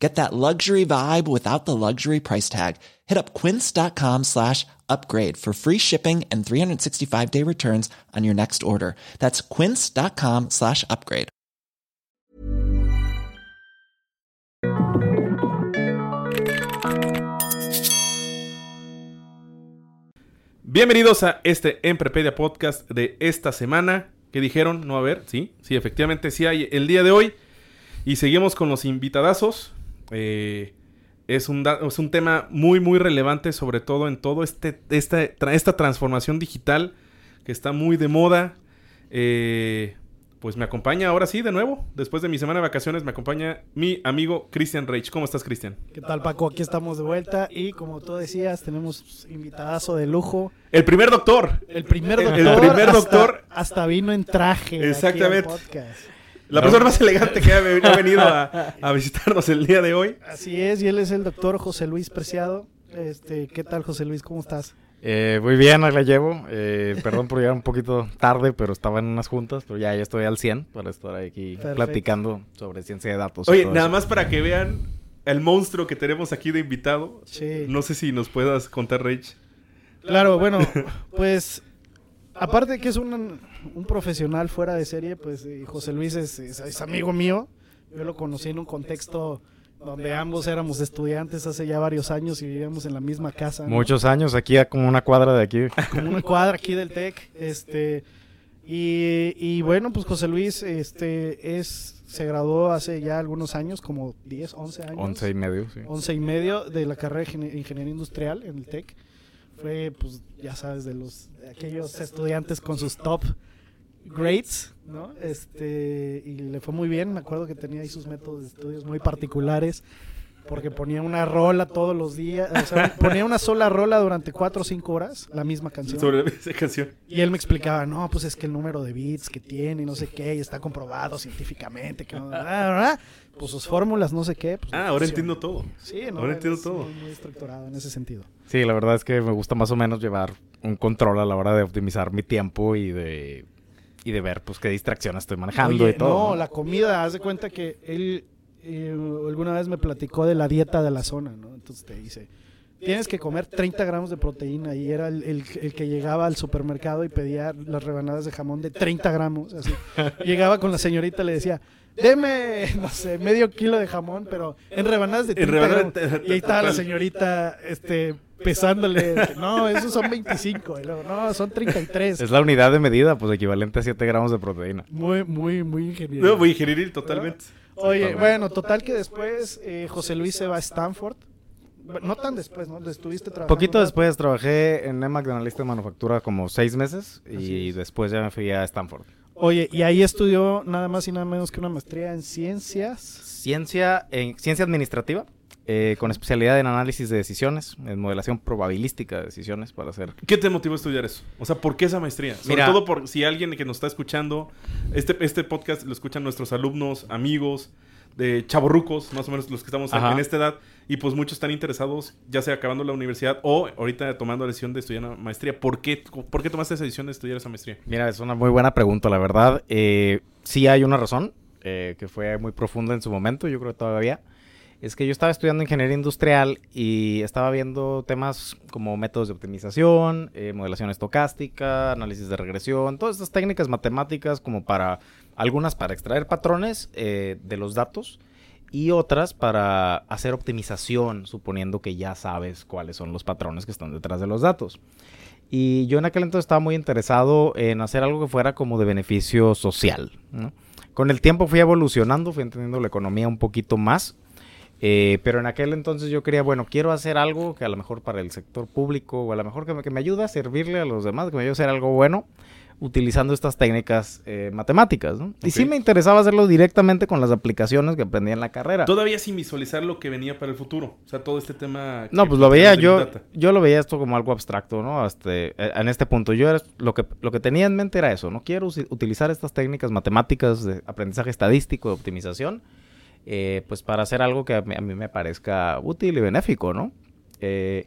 Get that luxury vibe without the luxury price tag. Hit up quince.com slash upgrade for free shipping and 365 day returns on your next order. That's quince.com slash upgrade. Bienvenidos a este Emprepedia Podcast de esta semana. ¿Qué dijeron? No a ver, sí, sí, efectivamente sí hay el día de hoy. Y seguimos con los invitadazos. Eh, es, un es un tema muy, muy relevante, sobre todo en todo este, esta, esta transformación digital que está muy de moda. Eh, pues me acompaña ahora sí, de nuevo, después de mi semana de vacaciones, me acompaña mi amigo Christian Reich. ¿Cómo estás, Cristian? ¿Qué tal, Paco? Aquí estamos de vuelta y como tú decías, tenemos invitadazo de lujo. El primer doctor. El primer doctor. El primer doctor. Hasta, vino en traje. Exactamente. La persona más elegante que ha venido a, visitarnos el día de hoy. Así es, y él es el doctor José Luis Preciado. Este, ¿Qué tal, José Luis? ¿Cómo estás? Eh, muy bien, ahí la llevo. Eh, perdón por llegar un poquito tarde, pero estaba en unas juntas, pero ya, ya estoy al 100 para estar aquí platicando sobre ciencia de datos. Oye, nada más para que vean el monstruo que tenemos aquí de invitado. Sí. No sé si nos puedas contar, Rich. Claro, bueno, pues aparte de que es un, un, profesional fuera de serie, pues José Luis es, es amigo mío. Yo lo conocí en un contexto donde ambos éramos estudiantes hace ya varios años y vivíamos en la misma casa. Muchos años, aquí como una cuadra de aquí. Como una cuadra aquí del TEC. Este, y, y, bueno, pues José Luis este, es, se graduó hace ya algunos años, como 10, 11 años. 11 y medio, sí. 11 y medio de la carrera de Ingeniería Industrial en el TEC. Fue, pues, ya sabes, de los de aquellos estudiantes con sus top grades, ¿no? Este, y le fue muy bien, me acuerdo que tenía ahí sus métodos de estudios muy particulares, porque ponía una rola todos los días, o sea, ponía una sola rola durante cuatro o cinco horas, la misma canción. Sobre esa canción. Y él me explicaba, no, pues es que el número de beats que tiene y no sé qué, y está comprobado científicamente, que pues sus fórmulas, no sé qué. Pues, ah, ahora entiendo todo. Sí, ahora entiendo todo. muy estructurado en ese sentido. Sí, la verdad es que me gusta más o menos llevar un control a la hora de optimizar mi tiempo y de y de ver pues qué distracciones estoy manejando y todo. No, la comida, haz de cuenta que él eh, alguna vez me platicó de la dieta de la zona, ¿no? Entonces te dice, tienes que comer 30 gramos de proteína y era el, el, que llegaba al supermercado y pedía las rebanadas de jamón de 30 gramos, así. llegaba con la señorita y le decía, deme, no sé, medio kilo de jamón, pero en rebanadas de 30 gramos. Y ahí estaba la señorita, este pesándole. No, esos son 25. no, son 33. Es la unidad de medida, pues equivalente a 7 gramos de proteína. Muy, muy, muy ingenieril. No, muy ingenieril, totalmente. Oye, bueno, total que después eh, José Luis se va a Stanford. No tan después, ¿no? Estuviste trabajando. Poquito después trabajé en EMAC de analista de manufactura como seis meses y después ya me fui a Stanford. Oye, y ahí estudió nada más y nada menos que una maestría en ciencias. Ciencia, en ciencia administrativa. Eh, con especialidad en análisis de decisiones, en modelación probabilística de decisiones para hacer. ¿Qué te motivó a estudiar eso? O sea, ¿por qué esa maestría? Sobre todo por si alguien que nos está escuchando, este, este podcast lo escuchan nuestros alumnos, amigos, de chavorrucos, más o menos los que estamos en esta edad, y pues muchos están interesados, ya sea acabando la universidad o ahorita tomando la decisión de estudiar una maestría. ¿Por qué, ¿Por qué tomaste esa decisión de estudiar esa maestría? Mira, es una muy buena pregunta, la verdad. Eh, sí hay una razón, eh, que fue muy profunda en su momento, yo creo que todavía es que yo estaba estudiando ingeniería industrial y estaba viendo temas como métodos de optimización, eh, modelación estocástica, análisis de regresión, todas estas técnicas matemáticas como para, algunas para extraer patrones eh, de los datos y otras para hacer optimización, suponiendo que ya sabes cuáles son los patrones que están detrás de los datos. Y yo en aquel entonces estaba muy interesado en hacer algo que fuera como de beneficio social. Con el tiempo fui evolucionando, fui entendiendo la economía un poquito más eh, pero en aquel entonces yo quería, bueno, quiero hacer algo que a lo mejor para el sector público o a lo mejor que me, que me ayude a servirle a los demás, que me ayude a hacer algo bueno, utilizando estas técnicas eh, matemáticas, ¿no? Y sí me interesaba hacerlo directamente con las aplicaciones que aprendí en la carrera. Todavía sin visualizar lo que venía para el futuro. O sea, todo este tema... No, pues lo veía yo, yo lo veía esto como algo abstracto, ¿no? Este, eh, en este punto, yo era, lo que lo que tenía en mente era eso, no quiero utilizar estas técnicas matemáticas de aprendizaje estadístico, de optimización, eh, pues para hacer algo que a mí, me parezca útil y benéfico, ¿no? Eh,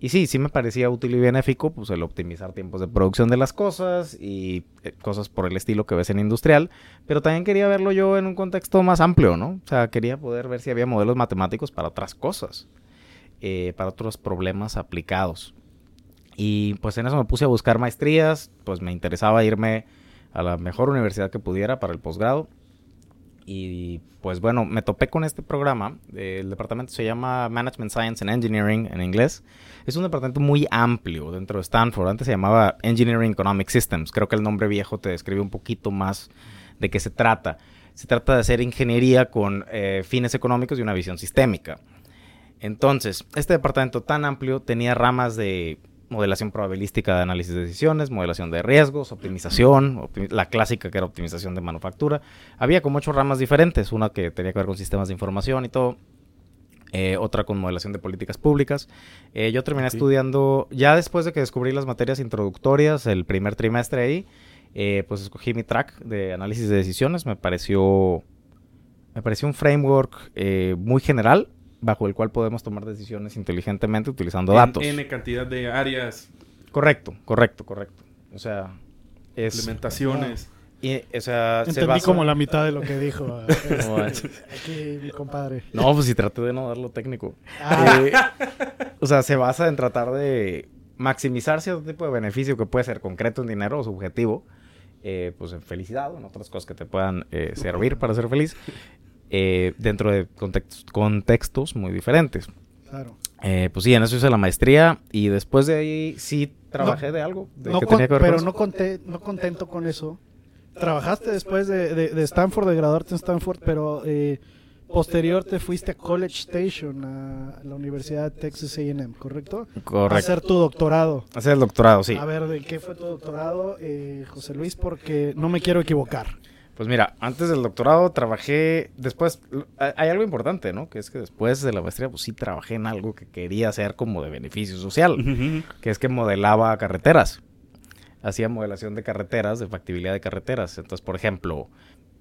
y sí, sí me parecía útil y benéfico, pues el optimizar tiempos de producción de las cosas y eh, cosas por el estilo que ves en industrial, pero también quería verlo yo en un contexto más amplio, ¿no? O sea, quería poder ver si había modelos matemáticos para otras cosas, para otros problemas aplicados. Y pues en eso me puse a buscar maestrías, pues me interesaba irme a la mejor universidad que pudiera para el posgrado. Y pues bueno, me topé con este programa. El departamento se llama Management Science and Engineering en inglés. Es un departamento muy amplio dentro de Stanford. Antes se llamaba Engineering Economic Systems. Creo que el nombre viejo te describe un poquito más de qué se trata. Se trata de hacer ingeniería con eh, fines económicos y una visión sistémica. Entonces, este departamento tan amplio tenía ramas de modelación probabilística de análisis de decisiones, modelación de riesgos, optimización, optimi- la clásica que era optimización de manufactura. Había como ocho ramas diferentes, una que tenía que ver con sistemas de información y todo, eh, otra con modelación de políticas públicas. Eh, yo terminé estudiando, ya después de que descubrí las materias introductorias, el primer trimestre ahí, eh, pues escogí mi track de análisis de decisiones, me pareció, me pareció un framework muy general, bajo el cual podemos tomar decisiones inteligentemente utilizando En datos. N cantidad de áreas, Correcto, correcto, correcto. O sea, es... implementaciones. y, o sea, se Entendí basa- como la mitad de lo que dijo este, Bueno. aquí mi compadre. No, pues si traté de no dar lo técnico. Ah, Eh, o sea, se basa en tratar de maximizar cierto tipo de beneficio que puede ser concreto en dinero o subjetivo, eh, pues en felicidad o en otras cosas que te puedan eh, servir para ser feliz, eh, dentro de contextos, contextos muy diferentes. claro. Eh, pues sí, en eso hice la maestría y después de ahí sí trabajé de algo de No que con- tenía que ver pero con no, conte- no contento con eso. Trabajaste después de, de- de Stanford, de graduarte en Stanford, pero eh, posterior te fuiste a College Station, a la Universidad de Texas A&M, ¿correcto? A Correcto. hacer tu doctorado. Hacer el doctorado, sí. A ver, ¿de qué fue tu doctorado, eh, José Luis? Porque no me quiero equivocar. Pues mira, antes del doctorado trabajé, después, hay algo importante, ¿no? Que es que después de la maestría, pues sí trabajé en algo que quería hacer como de beneficio social, que es que modelaba carreteras. Hacía modelación de carreteras, de factibilidad de carreteras. Entonces, por ejemplo,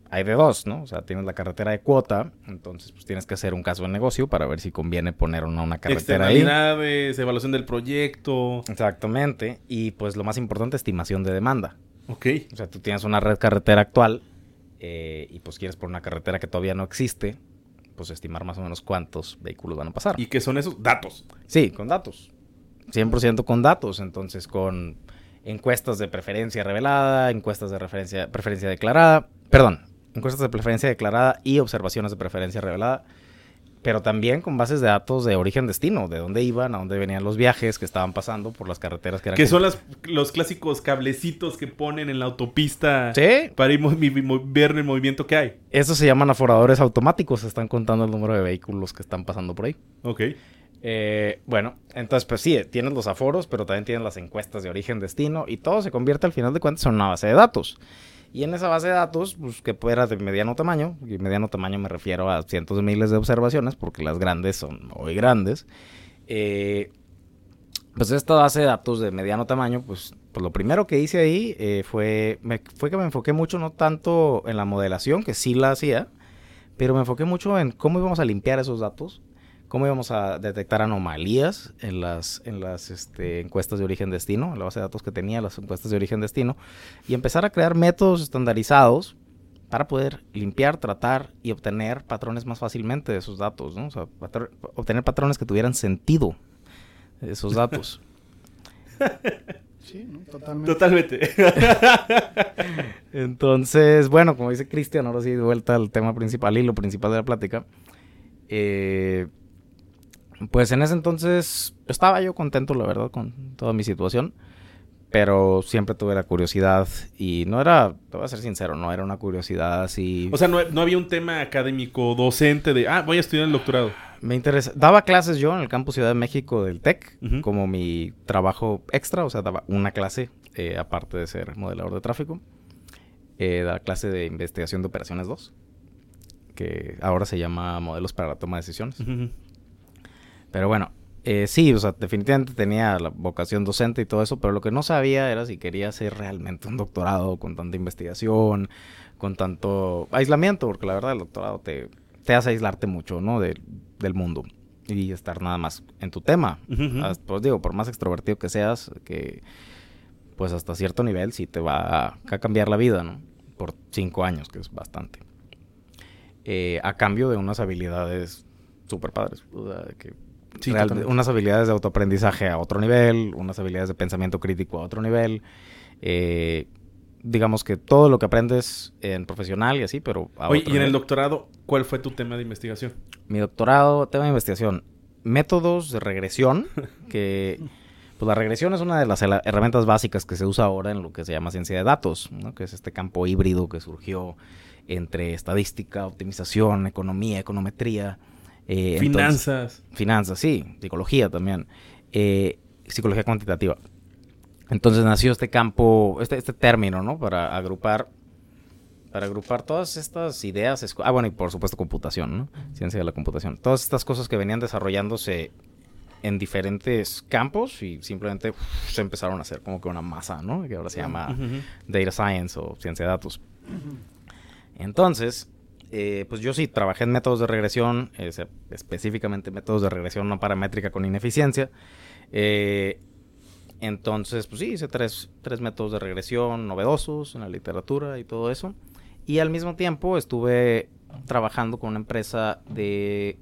hay de dos, ¿no? O sea, tienes la carretera de cuota, entonces pues tienes que hacer un caso de negocio para ver si conviene poner o no una carretera ahí. Evaluación del proyecto. Exactamente. Y pues lo más importante, estimación de demanda. Ok. O sea, tú tienes una red carretera actual eh, y pues quieres por una carretera que todavía no existe, pues estimar más o menos cuántos vehículos van a pasar. ¿Y qué son esos datos? Sí, con datos. 100% con datos, entonces con encuestas de preferencia revelada, encuestas de referencia, preferencia declarada, perdón, encuestas de preferencia declarada y observaciones de preferencia revelada, pero también con bases de datos de origen-destino, de dónde iban, a dónde venían los viajes que estaban pasando por las carreteras que eran... Que son las, los clásicos cablecitos que ponen en la autopista Sí, para ir ver el movimiento que hay. Esos se llaman aforadores automáticos, están contando el número de vehículos que están pasando por ahí. Ok. Eh, bueno, entonces pues sí, tienes los aforos, pero también tienes las encuestas de origen-destino y todo se convierte al final de cuentas en una base de datos. Y en esa base de datos, pues que era de mediano tamaño, y mediano tamaño me refiero a cientos de miles de observaciones, porque las grandes son muy grandes. eh, pues esta base de datos de mediano tamaño, pues, pues lo primero que hice ahí eh, fue, me- fue que me enfoqué mucho no tanto en la modelación, que sí la hacía, pero me enfoqué mucho en cómo íbamos a limpiar esos datos, cómo íbamos a detectar anomalías en las, en las este, encuestas de origen-destino, en la base de datos que tenía las encuestas de origen-destino, y empezar a crear métodos estandarizados para poder limpiar, tratar y obtener patrones más fácilmente de esos datos, ¿no? O sea, patr- obtener patrones que tuvieran sentido de esos datos. Sí, ¿no? totalmente. Totalmente. Entonces, bueno, como dice Cristian, ahora sí, de vuelta al tema principal y lo principal de la plática. eh, pues en ese entonces estaba yo contento, la verdad, con toda mi situación. Pero siempre tuve la curiosidad y no era, te voy a ser sincero, no era una curiosidad así. O sea, no, no había un tema académico docente de, ah, voy a estudiar el doctorado. Me interesa. Daba clases yo en el campus Ciudad de México del TEC como mi trabajo extra, o sea, daba una clase eh, aparte de ser modelador de tráfico. Eh, daba clase de investigación de operaciones 2, que ahora se llama modelos para la toma de decisiones. Pero bueno, eh, sí, o sea, definitivamente tenía la vocación docente y todo eso, pero lo que no sabía era si quería hacer realmente un doctorado con tanta investigación, con tanto aislamiento, porque la verdad el doctorado te, te hace aislarte mucho, ¿no? De- del mundo y estar nada más en tu tema. Pues digo, por más extrovertido que seas, que pues hasta cierto nivel sí te va a, a cambiar la vida, ¿no? Por cinco años, que es bastante. Eh, a cambio de unas habilidades súper padres. o sea, que Sí, real- totalmente. unas habilidades de autoaprendizaje a otro nivel, unas habilidades de pensamiento crítico a otro nivel. eh, digamos que todo lo que aprendes en profesional y así, pero a Oye, otro y en el doctorado, ¿cuál fue tu tema de investigación? Mi doctorado, tema de investigación, métodos de regresión, que pues la regresión es una de las herramientas básicas que se usa ahora en lo que se llama ciencia de datos, ¿no? que es este campo híbrido que surgió entre estadística, optimización, economía, econometría. Eh, entonces- Finanzas. finanzas, sí, psicología también, eh, psicología cuantitativa. Entonces nació este campo, este, este término, ¿no? Para agrupar, para agrupar todas estas ideas, ah, bueno, y por supuesto computación, ¿no? Ciencia de la computación. Todas estas cosas que venían desarrollándose en diferentes campos y simplemente uf, se empezaron a hacer como que una masa, ¿no? Que ahora se llama. Data Science o Ciencia de Datos. Entonces, eh, pues yo sí trabajé en métodos de regresión, específicamente métodos de regresión no paramétrica con ineficiencia. Eh, entonces, pues sí, hice tres, tres métodos de regresión novedosos en la literatura y todo eso. Y al mismo tiempo estuve trabajando con una empresa de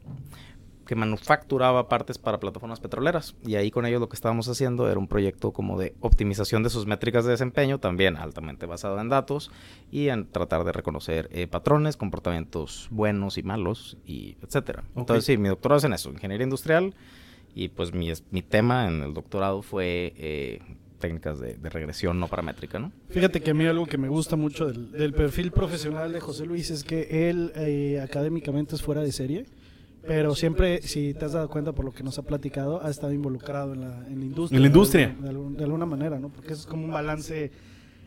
que manufacturaba partes para plataformas petroleras. Y ahí con ellos lo que estábamos haciendo era un proyecto como de optimización de sus métricas de desempeño, también altamente basado en datos, y en tratar de reconocer eh, patrones, comportamientos buenos y malos, y etcétera. Ok. Entonces sí, mi doctorado es en eso, ingeniería industrial, y pues mi, mi tema en el doctorado fue eh, técnicas de, de regresión no paramétrica, ¿no? Fíjate que a mí algo que me gusta mucho del, del perfil profesional de José Luis es que él eh, académicamente es fuera de serie, pero siempre, si te has dado cuenta por lo que nos ha platicado, ha estado involucrado en la, en la industria. En la industria. De, alguna manera, ¿no? Porque eso es como un balance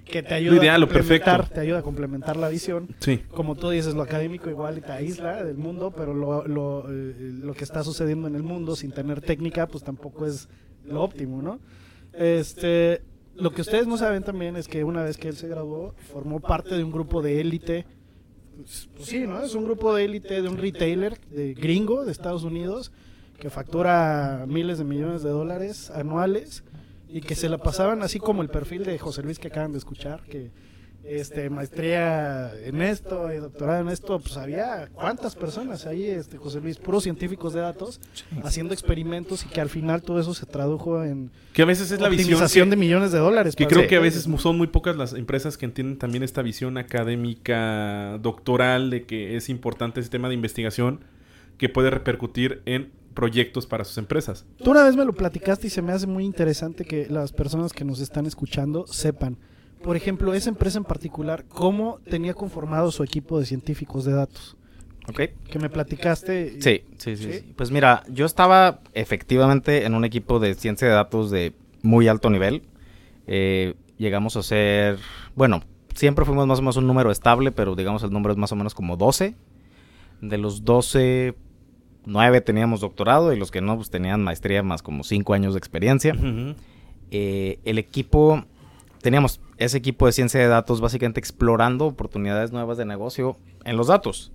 que te ayuda, ideal, a lo perfecto. complementar, te ayuda a complementar la visión. Sí. Como tú dices, lo académico igual te aísla del mundo, pero lo, lo, eh, lo que está sucediendo en el mundo sin tener técnica, pues tampoco es lo óptimo, ¿no? Este, lo que ustedes no saben también es que una vez que él se graduó, formó parte de un grupo de élite. Pues, pues sí, ¿no? Es un grupo de élite de un retailer de gringo de Estados Unidos que factura miles de millones de dólares anuales y que se la pasaban así como el perfil de José Luis que acaban de escuchar, que este maestría en esto y doctorado en esto, pues había cuántas personas ahí, este José Luis, puros científicos de datos haciendo experimentos y que al final todo eso se tradujo en Que a veces es la visión que, de millones de dólares. que creo que a veces son muy pocas las empresas que entienden también esta visión académica doctoral de que es importante ese tema de investigación que puede repercutir en proyectos para sus empresas. Tú una vez me lo platicaste y se me hace muy interesante que las personas que nos están escuchando sepan. Por ejemplo, esa empresa en particular, ¿cómo tenía conformado su equipo de científicos de datos? ¿Ok? Que me platicaste. Sí, sí, sí. Pues mira, yo estaba efectivamente en un equipo de ciencia de datos de muy alto nivel. Eh, llegamos a ser, bueno, siempre fuimos más o menos un número estable, pero digamos el número es más o menos como 12. De los 12, 9 teníamos doctorado y los que no, pues tenían maestría más como 5 años de experiencia. Eh, el equipo, teníamos ese equipo de ciencia de datos básicamente explorando oportunidades nuevas de negocio en los datos.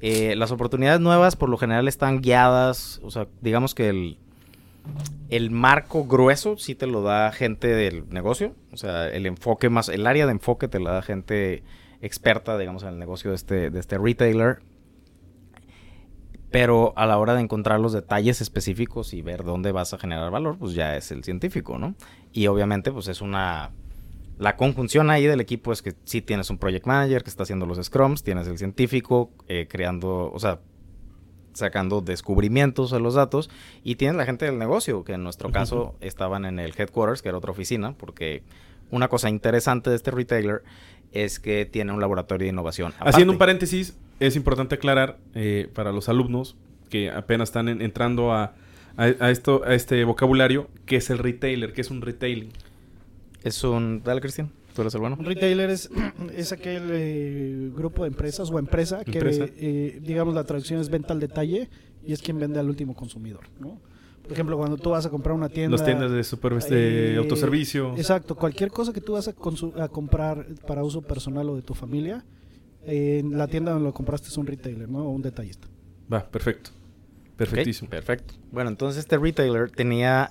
Eh, las oportunidades nuevas por lo general están guiadas, o sea, digamos que el, el marco grueso sí te lo da gente del negocio, o sea, el enfoque más, el área de enfoque te la da gente experta, digamos, en el negocio de este, de este retailer. Pero a la hora de encontrar los detalles específicos y ver dónde vas a generar valor, pues ya es el científico, ¿no? Y obviamente, pues es una... La conjunción ahí del equipo es que sí tienes un project manager que está haciendo los scrums, tienes el científico eh, creando, o sea, sacando descubrimientos a los datos y tienes la gente del negocio, que en nuestro caso estaban en el headquarters, que era otra oficina, porque una cosa interesante de este retailer es que tiene un laboratorio de innovación. Haciendo un paréntesis, es importante aclarar eh, para los alumnos que apenas están en- entrando a, a, a esto, a este vocabulario, ¿qué es el retailer? ¿Qué es un retailing? Es un... Dale, Cristian. Tú eres el bueno. Un retailer es, es aquel eh, grupo de empresas o empresa que, Empresa. eh, digamos, la traducción es venta al detalle y es quien vende al último consumidor, ¿no? Por ejemplo, cuando tú vas a comprar una tienda... Las tiendas de, super, de eh, autoservicio. Exacto, cualquier cosa que tú vas a, comprar para uso personal o de tu familia, en la tienda donde lo compraste es un retailer, ¿no? O un detallista. Va, perfecto. Perfectísimo. Perfecto. Bueno, entonces este retailer tenía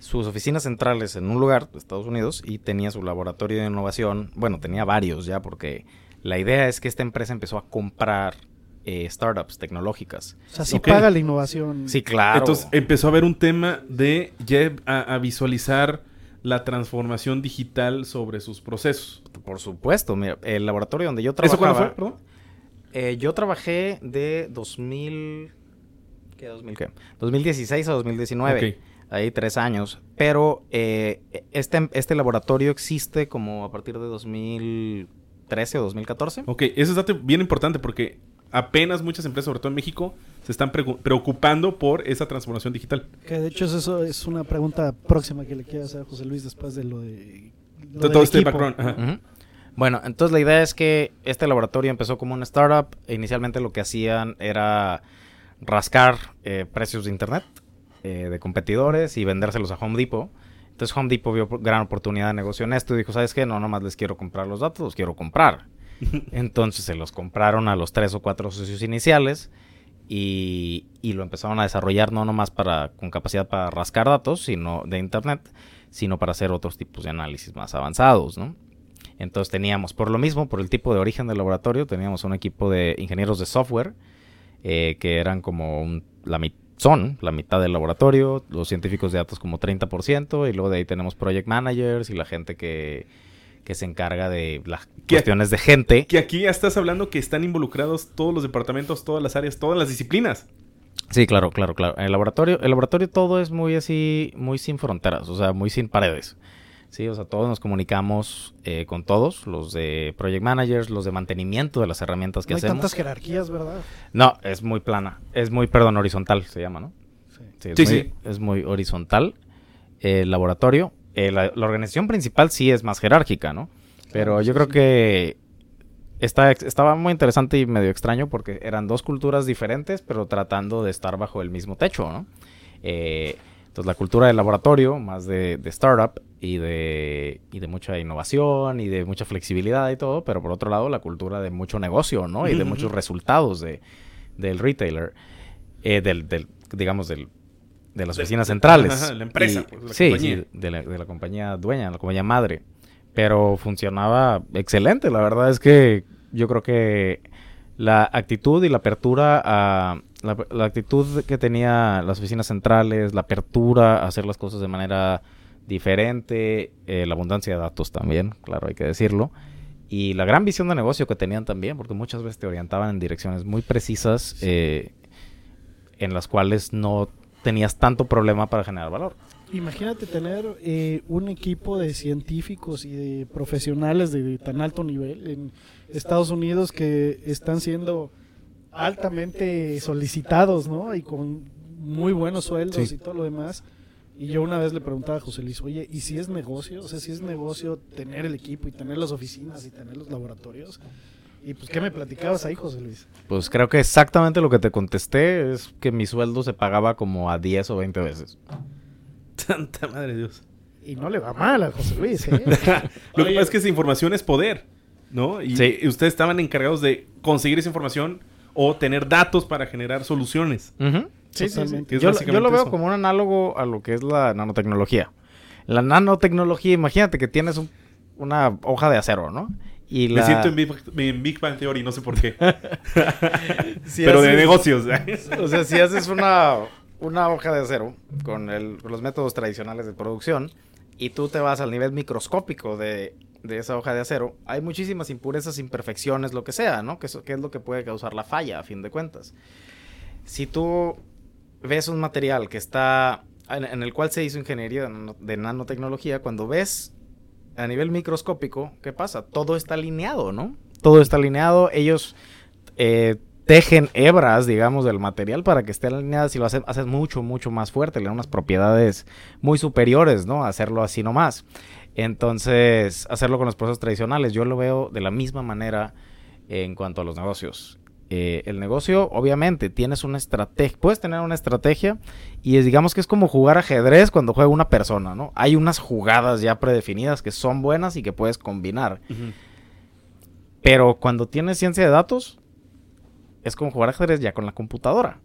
sus oficinas centrales en un lugar de Estados Unidos y tenía su laboratorio de innovación. Bueno, tenía varios ya porque la idea es que esta empresa empezó a comprar eh, startups tecnológicas. O sea, sí paga la innovación. Sí, claro. Entonces empezó a haber un tema de ya a, a visualizar la transformación digital sobre sus procesos. por supuesto, mira, el laboratorio donde yo ¿Eso trabajaba. cuándo fue? Perdón. Eh, yo trabajé de 2000 ¿qué 2000 qué? 2016 a 2019. Ok. Ahí tres años. Pero eh, este, este laboratorio existe como a partir de 2013 o 2014. Ok, eso es dato bien importante porque apenas muchas empresas, sobre todo en México, se están preocupando por esa transformación digital. Que de hecho es eso es una pregunta próxima que le quiero hacer a José Luis después de lo de... lo del todo este equipo, background, ajá. ¿no? Ujú. Bueno, entonces la idea es que este laboratorio empezó como una startup. E inicialmente lo que hacían era rascar eh, precios de internet eh, de competidores y vendérselos a Home Depot. Entonces Home Depot vio gran oportunidad de negocio en esto y dijo, ¿sabes qué? No, nomás les quiero comprar los datos, los quiero comprar. Entonces se los compraron a los tres o cuatro socios iniciales y, y lo empezaron a desarrollar no nomás para, con capacidad para rascar datos sino de internet, sino para hacer otros tipos de análisis más avanzados, ¿no? Entonces teníamos, por lo mismo, por el tipo de origen del laboratorio, teníamos un equipo de ingenieros de software eh, que eran como un- la mi- son la mitad del laboratorio, los científicos de datos como 30%, y luego de ahí tenemos project managers y la gente que, que se encarga de las cuestiones de gente. Que aquí ya estás hablando que están involucrados todos los departamentos, todas las áreas, todas las disciplinas. Sí, claro, claro, claro. El laboratorio, el laboratorio todo es muy así, muy sin fronteras, o sea, muy sin paredes. Sí, o sea, todos nos comunicamos eh, con todos, los de project managers, los de mantenimiento de las herramientas que No hay hacemos. tantas jerarquías, ¿verdad? No, es muy plana, es muy, perdón, horizontal se llama, ¿no? Sí. Sí, es, Sí, muy, sí. es muy horizontal. El laboratorio, eh, la, la organización principal sí es más jerárquica, ¿no? Pero Claro, yo sí, creo que está, estaba muy interesante y medio extraño porque eran dos culturas diferentes, pero tratando de estar bajo el mismo techo, ¿no? Eh, entonces la cultura del laboratorio, más de, de startup y de, y de mucha innovación y de mucha flexibilidad y todo, pero por otro lado la cultura de mucho negocio, ¿no? Y de muchos resultados de, del retailer, eh, del, del, digamos, del, de las oficinas centrales. ajá, la empresa, Y- pues, la sí, compañía. sí, de la, de la compañía dueña, la compañía madre. Pero funcionaba excelente. La verdad es que yo creo que la actitud y la apertura a... La, la actitud que tenía las oficinas centrales, la apertura a hacer las cosas de manera diferente, eh, la abundancia de datos también, claro, hay que decirlo. Y la gran visión de negocio que tenían también, porque muchas veces te orientaban en direcciones muy precisas eh, en las cuales no tenías tanto problema para generar valor. Imagínate tener eh, un equipo de científicos y de profesionales de, tan alto nivel en Estados Unidos que están siendo altamente solicitados, ¿no? Y con muy buenos sueldos Sí. y todo lo demás. Y yo una vez le preguntaba a José Luis, oye, ¿y si es negocio? O sea, si es negocio tener el equipo y tener las oficinas y tener los laboratorios. Y pues, ¿qué me platicabas ahí, José Luis? Pues creo que exactamente lo que te contesté es que mi sueldo se pagaba como a 10 o 20 veces. Santa madre de Dios. Y no le va mal a José Luis, ¿eh? Lo que pasa es que esa información es poder, ¿no? Y, Sí. ustedes estaban encargados de conseguir esa información o tener datos para generar soluciones. Sí. Totalmente. Es Yo, lo- yo básicamente lo veo eso. como un análogo a lo que es la nanotecnología. La nanotecnología, imagínate que tienes un- una hoja de acero, ¿no? Y la... Me siento en Big, en Big Bang Theory, no sé por qué. Si Pero de negocios. O sea, si haces una, una hoja de acero con, el- con los métodos tradicionales de producción y tú te vas al nivel microscópico de, de esa hoja de acero, hay muchísimas impurezas, imperfecciones, lo que sea, ¿no? Que, que es lo que puede causar la falla, a fin de cuentas. Si tú ves un material que está, en, el cual se hizo ingeniería de, nano- de nanotecnología, cuando ves a nivel microscópico, ¿qué pasa? Todo está alineado, ¿no? Todo está alineado, ellos eh, tejen hebras, digamos, del material para que esté alineada y lo haces, haces mucho, mucho más fuerte, le da unas propiedades muy superiores, ¿no? Hacerlo así nomás. Entonces, hacerlo con los procesos tradicionales, yo lo veo de la misma manera en cuanto a los negocios. Eh, el negocio, obviamente, tienes una estrategia, puedes tener una estrategia y es, digamos que es como jugar ajedrez cuando juega una persona, ¿no? Hay unas jugadas ya predefinidas que son buenas y que puedes combinar. Pero cuando tienes ciencia de datos, es como jugar ajedrez ya con la computadora.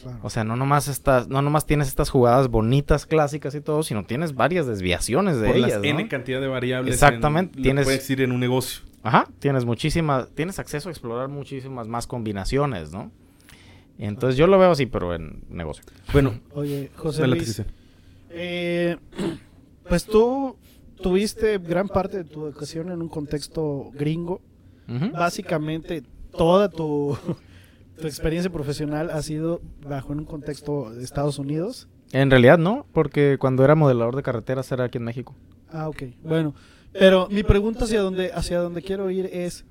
Claro. O sea, no nomás, estas, no nomás tienes estas jugadas bonitas, clásicas y todo, sino tienes varias desviaciones de Por ellas. las ¿no? N cantidad de variables. Exactamente, En, tienes- Puede decir en un negocio. Ajá, tienes muchísimas, tienes acceso a explorar muchísimas más combinaciones, ¿no? Entonces yo lo veo así, pero en negocio. Bueno, Oye, José Luis, eh, pues tú tuviste gran parte de tu educación en un contexto gringo. Básicamente toda tu, tu experiencia profesional ha sido bajo en un contexto de Estados Unidos. En realidad no, porque cuando era modelador de carreteras era aquí en México. Ah, ok. Bueno, pero mi pregunta hacia donde, hacia donde quiero ir es,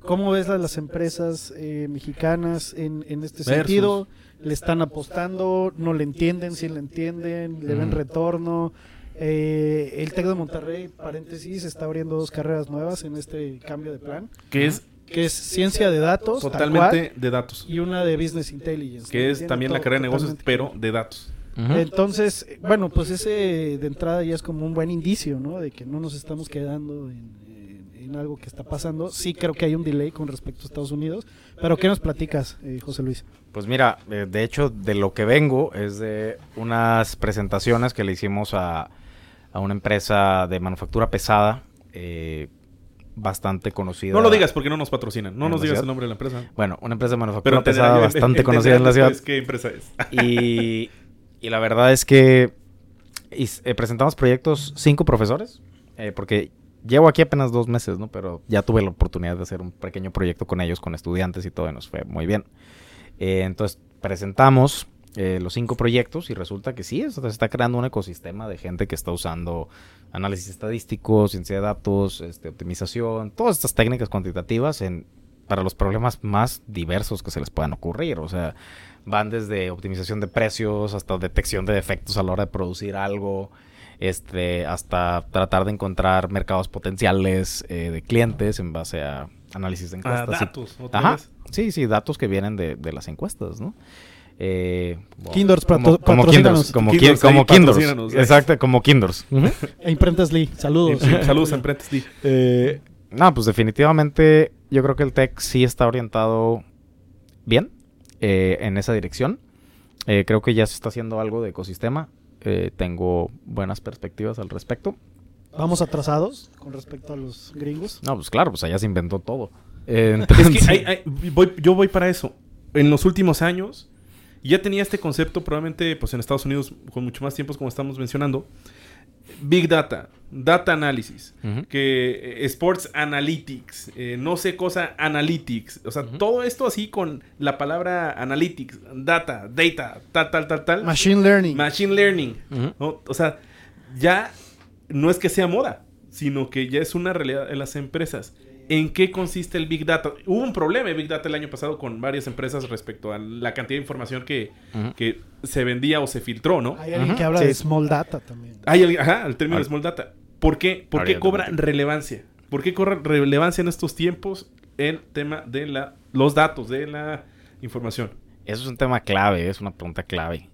¿cómo ves a las empresas eh, mexicanas en, en este Versus. sentido? ¿Le están apostando? ¿No le entienden? ¿Sí le entienden? ¿Le ven retorno? Eh, el TEC de Monterrey, paréntesis, está abriendo dos carreras nuevas en este cambio de plan, Que es que es ciencia de datos, tal totalmente cual, de datos. y una de Business Intelligence. Que es también la carrera de negocios, pero de datos. Entonces, bueno, pues ese de entrada ya es como un buen indicio, ¿no? De que no nos estamos quedando en, en- en algo que está pasando. Sí creo que hay un delay con respecto a Estados Unidos, pero ¿qué nos platicas, eh, José Luis? Pues mira, eh, de hecho, de lo que vengo es de unas presentaciones que le hicimos a, a una empresa de manufactura pesada, eh, bastante conocida. No lo digas porque no nos patrocinan. No ¿En nos digas ciudad? el nombre de la empresa. Bueno, una empresa de manufactura Pero pesada bastante conocida en la ciudad. ¿Qué empresa es? Y, y la verdad es que eh, presentamos proyectos cinco profesores, eh, porque llevo aquí apenas dos meses, ¿no? Pero ya tuve la oportunidad de hacer un pequeño proyecto con ellos, con estudiantes y todo, y nos fue muy bien. Eh, entonces presentamos los cinco proyectos y resulta que sí, se está creando un ecosistema de gente que está usando análisis estadístico, ciencia de datos, este, optimización, todas estas técnicas cuantitativas en, para los problemas más diversos que se les puedan ocurrir. O sea, van desde optimización de precios hasta detección de defectos a la hora de producir algo, este, hasta tratar de encontrar mercados potenciales eh, de clientes en base a análisis de Ah, encuestas. y- datos. otra Ajá. vez. Sí, sí, datos que vienen de, de las encuestas, ¿no? Eh, wow. Kinders, como. Kinders, como, Kinders Ki- como Kinders. Exacto, como Kinders. E Imprentas Lee, saludos. Saludos a Emprentes D. Eh, no, pues definitivamente yo creo que el tech sí está orientado bien eh, en esa dirección. Eh, creo que ya se está haciendo algo de ecosistema. Eh, tengo buenas perspectivas al respecto. Vamos atrasados con respecto a los gringos. No, pues claro, pues allá se inventó todo. Eh, Es entonces- que hay- hay- voy- yo voy para eso. En los últimos años, ya tenía este concepto, probablemente pues en Estados Unidos con mucho más tiempos, como estamos mencionando. Big Data, Data Analysis, que eh, Sports Analytics, eh, no sé cosa Analytics, o sea, todo esto así con la palabra Analytics, Data, Data, tal, tal, tal, tal. Machine Learning. Machine Learning. O sea, ya no es que sea moda, sino que ya es una realidad en las empresas. ¿En qué consiste el Big Data? Hubo un problema en Big Data el año pasado con varias empresas respecto a la cantidad de información que, que se vendía o se filtró, ¿no? Hay alguien que habla sí. de Small Data también. Hay el, ajá, el término de Small Data. ¿Por qué? ¿Por qué cobra relevancia? ¿Por qué cobra relevancia en estos tiempos el tema de la, los datos, de la información? Eso es un tema clave, es una pregunta clave.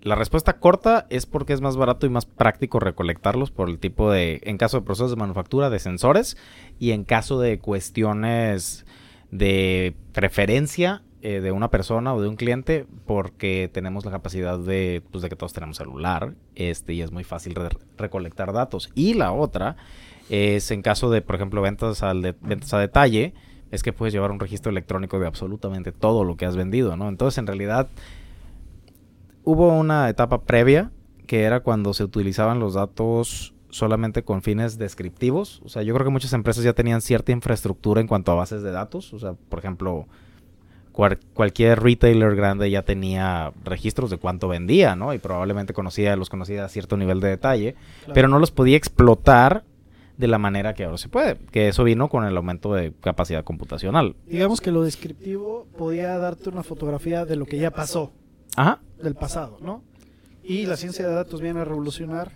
La respuesta corta es porque es más barato y más práctico recolectarlos por el tipo de, en caso de procesos de manufactura, de sensores y en caso de cuestiones de preferencia eh, de una persona o de un cliente, porque tenemos la capacidad de, pues, de que todos tenemos celular este, y es muy fácil re- recolectar datos. Y la otra es en caso de, por ejemplo, ventas, al de- ventas a detalle, es que puedes llevar un registro electrónico de absolutamente todo lo que has vendido, ¿no? Entonces, en realidad, hubo una etapa previa que era cuando se utilizaban los datos solamente con fines descriptivos. O sea, yo creo que muchas empresas ya tenían cierta infraestructura en cuanto a bases de datos. O sea, por ejemplo, cual- cualquier retailer grande ya tenía registros de cuánto vendía, ¿no? Y probablemente conocía, los conocía a cierto nivel de detalle, Claro. pero no los podía explotar de la manera que ahora se puede. Que eso vino con el aumento de capacidad computacional. Digamos que lo descriptivo podía darte una fotografía de lo que ya pasó, Ajá. del pasado, ¿no? Y la ciencia de datos viene a revolucionar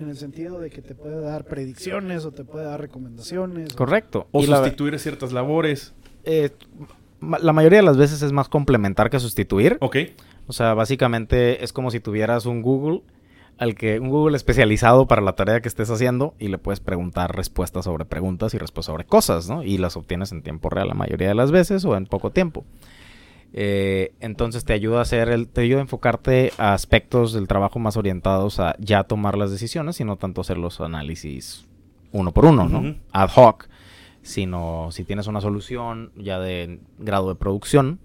en el sentido de que te puede dar predicciones o te puede dar recomendaciones. Correcto. O la- sustituir ciertas labores. eh, la mayoría de las veces es más complementar que sustituir. Ok. O sea, básicamente es como si tuvieras un Google al que un Google especializado para la tarea que estés haciendo y le puedes preguntar respuestas sobre preguntas y respuestas sobre cosas, ¿no? Y las obtienes en tiempo real la mayoría de las veces o en poco tiempo. Eh, entonces te ayuda a hacer el, te ayuda a enfocarte a aspectos del trabajo más orientados a ya tomar las decisiones y no tanto hacer los análisis uno por uno, ¿no? Ad hoc, sino si tienes una solución ya de grado de producción,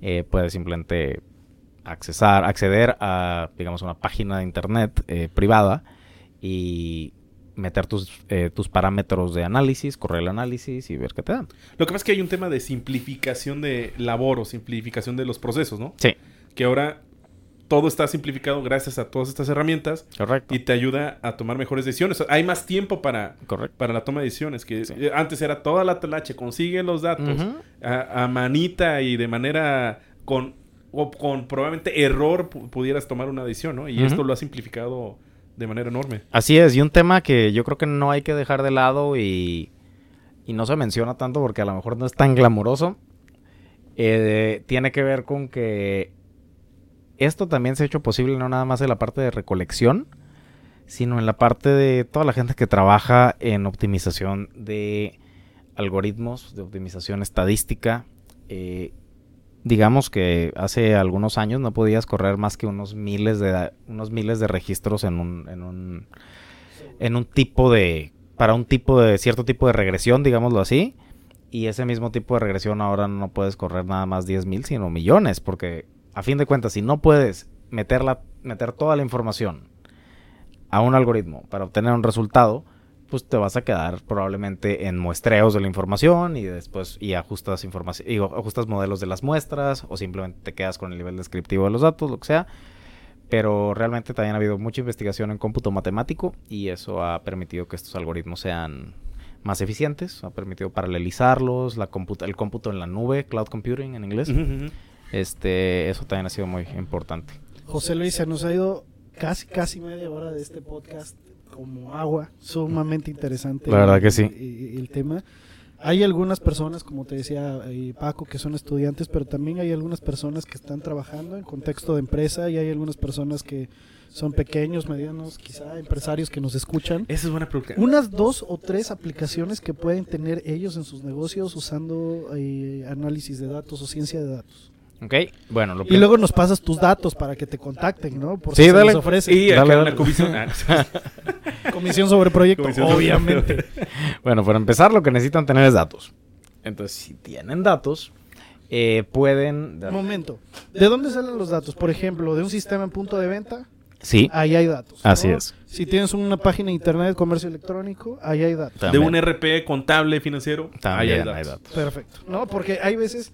eh, puedes simplemente accesar, acceder a, digamos, una página de internet eh, privada y meter tus, eh, tus parámetros de análisis, correr el análisis y ver qué te dan. Lo que pasa es que hay un tema de simplificación de labor o simplificación de los procesos, ¿no? Sí, Que ahora todo está simplificado gracias a todas estas herramientas correcto. y te ayuda a tomar mejores decisiones. Hay más tiempo para, correcto. para la toma de decisiones. Que Sí. eh, antes era toda la telache, consigue los datos a, a manita y de manera con, o con probablemente error pu- pudieras tomar una decisión, ¿no? Y esto lo ha simplificado de manera enorme. Así es, y un tema que yo creo que no hay que dejar de lado y, y no se menciona tanto porque a lo mejor no es tan glamuroso, eh, tiene que ver con que esto también se ha hecho posible no nada más en la parte de recolección, sino en la parte de toda la gente que trabaja en optimización de algoritmos, de optimización estadística. eh, digamos que hace algunos años no podías correr más que unos miles de unos miles de registros en un en un en un tipo de para un tipo de cierto tipo de regresión, digámoslo así, y ese mismo tipo de regresión ahora no puedes correr nada más 10.000, sino millones, porque a fin de cuentas si no puedes meter la meter toda la información a un algoritmo para obtener un resultado, pues te vas a quedar probablemente en muestreos de la información y después y ajustas información y ajustas modelos de las muestras o simplemente te quedas con el nivel descriptivo de los datos, lo que sea. Pero realmente también ha habido mucha investigación en cómputo matemático y eso ha permitido que estos algoritmos sean más eficientes, ha permitido paralelizarlos, la computa- el cómputo en la nube, cloud computing en inglés. Este, eso también ha sido muy importante. José Luis, se nos ha ido casi, casi media hora de este podcast como agua. Sumamente interesante. La verdad que el- sí. El, el tema. Hay algunas personas, como te decía eh, Paco, que son estudiantes, pero también hay algunas personas que están trabajando en contexto de empresa y hay algunas personas que son pequeños, medianos, quizá empresarios que nos escuchan. Esa es buena pregunta. Unas dos o tres aplicaciones que pueden tener ellos en sus negocios usando eh, análisis de datos o ciencia de datos. ¿Ok? Bueno, lo Y luego nos pasas tus datos para que te contacten, ¿no? Por Sí, si se dale. les ofrece. Y acá Dale, una dale. comisión. Ah, Comisión sobre proyecto, Comisión sobre obviamente. Bueno, para empezar, lo que necesitan tener es datos. Entonces, si tienen datos, eh, pueden. Momento. ¿De dónde salen los datos? Por ejemplo, de un sistema en punto de venta, Sí, ahí hay datos. ¿no? así es. Si tienes una página de internet de comercio electrónico, ahí hay datos. de un RP contable financiero. ahí También hay hay datos. datos. Perfecto. No, porque hay veces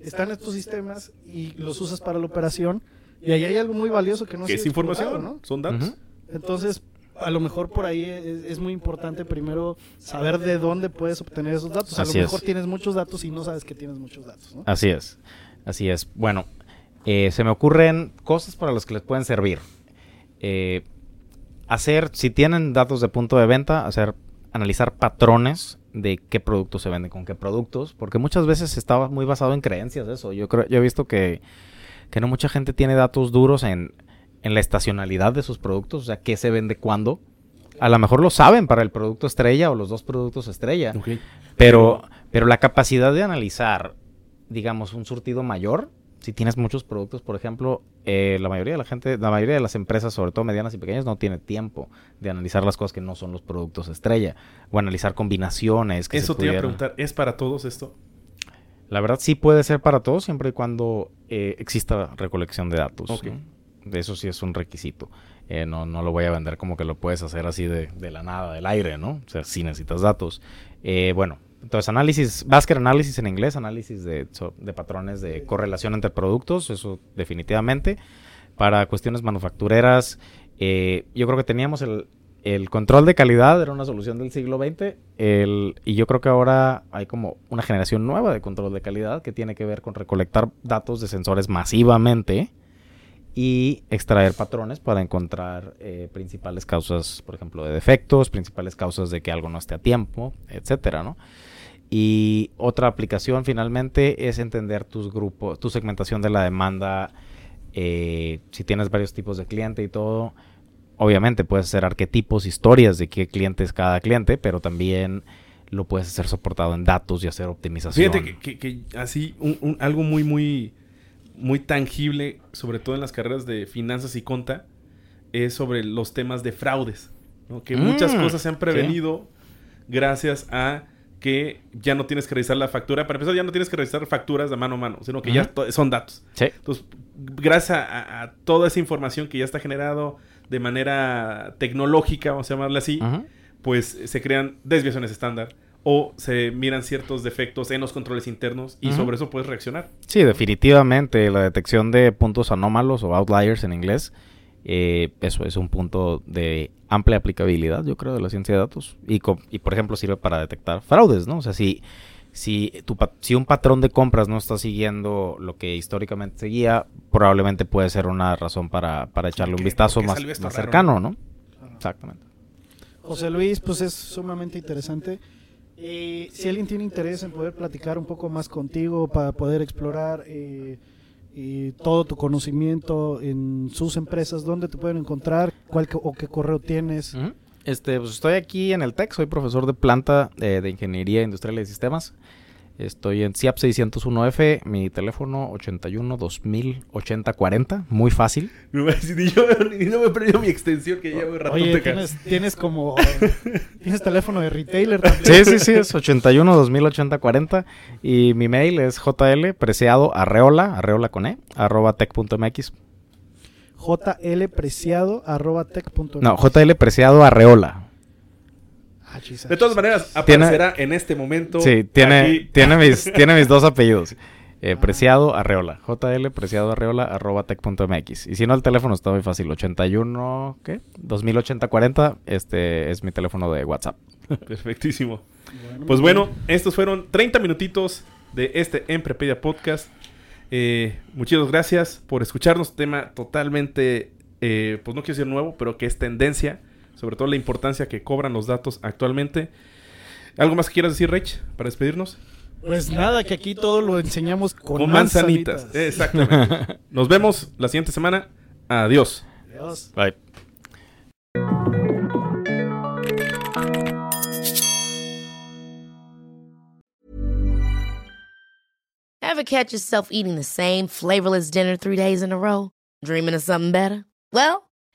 están estos sistemas y los usas para la operación y ahí hay algo muy valioso que no es información, ¿no? Son datos. Entonces, a lo mejor por ahí es, es muy importante primero saber de dónde puedes obtener esos datos. A Así lo es. mejor tienes muchos datos y no sabes que tienes muchos datos, ¿no? Así es. Así es. Bueno, eh, se me ocurren cosas para las que les pueden servir. Eh, hacer, si tienen datos de punto de venta, hacer, analizar patrones de qué productos se venden con qué productos, porque muchas veces estaba muy basado en creencias eso. Yo creo, yo he visto que, que no mucha gente tiene datos duros en, en la estacionalidad de sus productos, o sea, qué se vende cuándo. A lo mejor lo saben para el producto estrella o los dos productos estrella. Pero, pero la capacidad de analizar, digamos, un surtido mayor, si tienes muchos productos, por ejemplo, eh, la mayoría de la gente, la mayoría de las empresas, sobre todo medianas y pequeñas, no tiene tiempo de analizar las cosas que no son los productos estrella o analizar combinaciones. Que se Eso te iba a preguntar. ¿Es para todos esto? La verdad sí puede ser para todos siempre y cuando eh, exista recolección de datos. Ok. ¿no? De eso sí es un requisito. Eh, no, no lo voy a vender como que lo puedes hacer así de, de la nada, del aire, ¿no? O sea, sí necesitas datos. Eh, bueno, entonces análisis, Basket Analysis en inglés, análisis de, de patrones de correlación entre productos, eso definitivamente. Para cuestiones manufactureras, eh, yo creo que teníamos el, el control de calidad era una solución del siglo XX el, y yo creo que ahora hay como una generación nueva de control de calidad que tiene que ver con recolectar datos de sensores masivamente y extraer patrones para encontrar eh, principales causas, por ejemplo, de defectos, principales causas de que algo no esté a tiempo, etcétera, ¿no? Y otra aplicación finalmente es entender tus grupos, tu segmentación de la demanda, eh, si tienes varios tipos de cliente y todo, obviamente puedes hacer arquetipos, historias de qué cliente es cada cliente, pero también lo puedes hacer soportado en datos y hacer optimización. Fíjate que, que- así, algo muy, muy, muy tangible, sobre todo en las carreras de finanzas y conta, es sobre los temas de fraudes. ¿no? Que muchas Mm, cosas se han prevenido gracias a que ya no tienes que revisar la factura. Para empezar, ya no tienes que revisar facturas de mano a mano, sino que ya son datos. Sí. Entonces, gracias a, a toda esa información que ya está generado de manera tecnológica, vamos a llamarle así, pues se crean desviaciones estándar o se miran ciertos defectos en los controles internos y sobre eso puedes reaccionar. Sí, definitivamente la detección de puntos anómalos o outliers en inglés, eh, eso es un punto de amplia aplicabilidad, yo creo, de la ciencia de datos. Y, y por ejemplo, sirve para detectar fraudes, ¿no? O sea, si, si, tu, pa- si un patrón de compras no está siguiendo lo que históricamente seguía, probablemente puede ser una razón para, para echarle un vistazo ¿Por qué más, más raro, cercano, ¿no? Exactamente. José Luis, pues es sumamente interesante. Y si alguien tiene interés en poder platicar un poco más contigo para poder explorar eh, y todo tu conocimiento en sus empresas, ¿dónde te pueden encontrar? ¿Cuál o qué correo tienes? Este, pues estoy aquí en el TEC, soy profesor de planta eh, de Ingeniería Industrial y de Sistemas. Estoy en CIAP 601F, mi teléfono 81 2000 8040, muy fácil. No ni yo, ni no me he perdido mi extensión que llevo ratón Oye, tienes, tienes como... tienes teléfono de retailer también. Sí, sí, sí, es 81 2000 8040 y mi mail es jl preciado arreola, arreola con e, arroba tech.mx. jlpreciado arroba tech punto No, MX. jl preciado arreola. Ah, De todas maneras, Tiene- aparecerá en este momento. Sí, tiene, aquí. tiene, mis, tiene mis dos apellidos. Eh, Preciado Arreola. JL Preciado Arreola arroba tech.mx. Y si no, el teléfono está muy fácil. 81, ¿qué? 208040. Este es mi teléfono de WhatsApp. Perfectísimo. Bueno, Pues bueno, estos fueron 30 minutitos de este Emprepedia Podcast. Eh, muchas gracias por escucharnos. Tema totalmente, eh, pues no quiero decir nuevo, pero que es tendencia. Sobre todo la importancia que cobran los datos actualmente. ¿Algo más que quieras decir, Rich, para despedirnos? Pues nada, que aquí todo lo enseñamos con, Con manzanitas. manzanitas. Exactamente. Nos vemos la siguiente semana. Adiós. Adiós. Bye. Ever catch yourself eating the same flavorless dinner three days in a row? Dreaming of something better? Well,